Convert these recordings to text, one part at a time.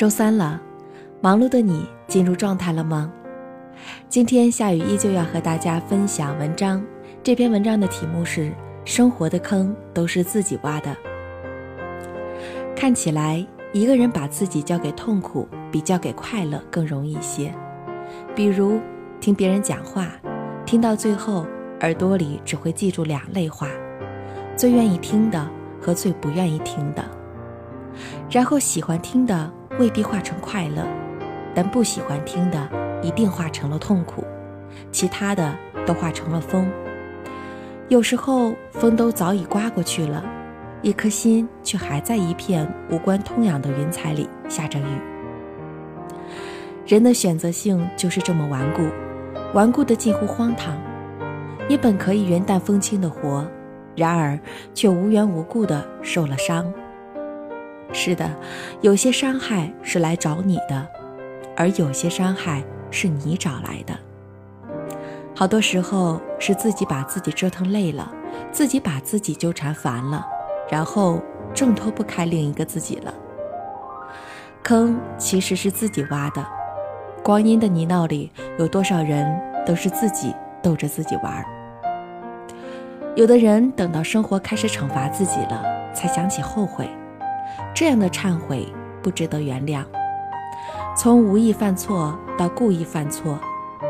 周三了，忙碌的你进入状态了吗？今天夏雨依旧要和大家分享文章。这篇文章的题目是《生活的坑都是自己挖的》。看起来，一个人把自己交给痛苦，比交给快乐更容易一些。比如，听别人讲话，听到最后，耳朵里只会记住两类话：最愿意听的和最不愿意听的。然后，喜欢听的未必化成快乐，但不喜欢听的一定化成了痛苦，其他的都化成了风。有时候，风都早已刮过去了。一颗心却还在一片无关痛痒的云彩里下着雨。人的选择性就是这么顽固，顽固的近乎荒唐。你本可以云淡风轻的活，然而却无缘无故的受了伤。是的，有些伤害是来找你的，而有些伤害是你找来的。好多时候是自己把自己折腾累了，自己把自己纠缠烦了。然后挣脱不开另一个自己了。坑其实是自己挖的。光阴的泥淖里，有多少人都是自己逗着自己玩。有的人等到生活开始惩罚自己了，才想起后悔。这样的忏悔不值得原谅。从无意犯错到故意犯错，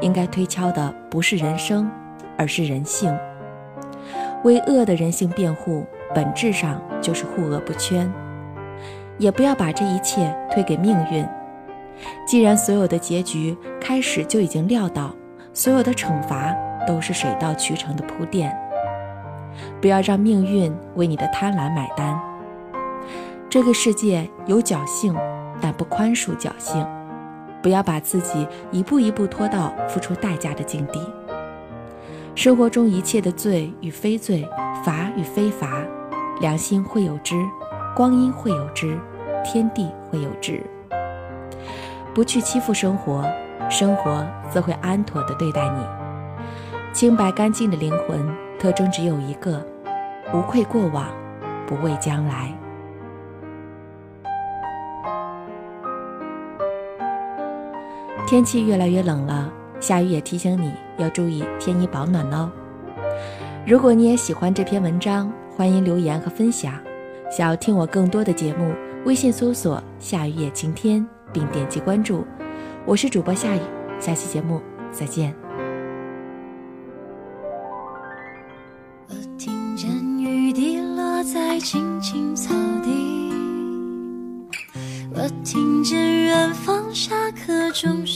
应该推敲的不是人生，而是人性。为恶的人性辩护。本质上就是护恶不圈，也不要把这一切推给命运。既然所有的结局开始就已经料到，所有的惩罚都是水到渠成的铺垫。不要让命运为你的贪婪买单。这个世界有侥幸，但不宽恕侥幸。不要把自己一步一步拖到付出代价的境地。生活中一切的罪与非罪，罚与非罚。良心会有知，光阴会有知，天地会有知。不去欺负生活，生活则会安妥地对待你。清白干净的灵魂特征只有一个：无愧过往，不畏将来。天气越来越冷了，夏雨也提醒你要注意添衣保暖哦。如果你也喜欢这篇文章，欢迎留言和分享。想要听我更多的节目，微信搜索“夏雨也晴天”并点击关注。我是主播夏雨，下期节目再见。我听见雨滴落在青青草地，我听见远方下课钟声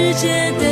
世界的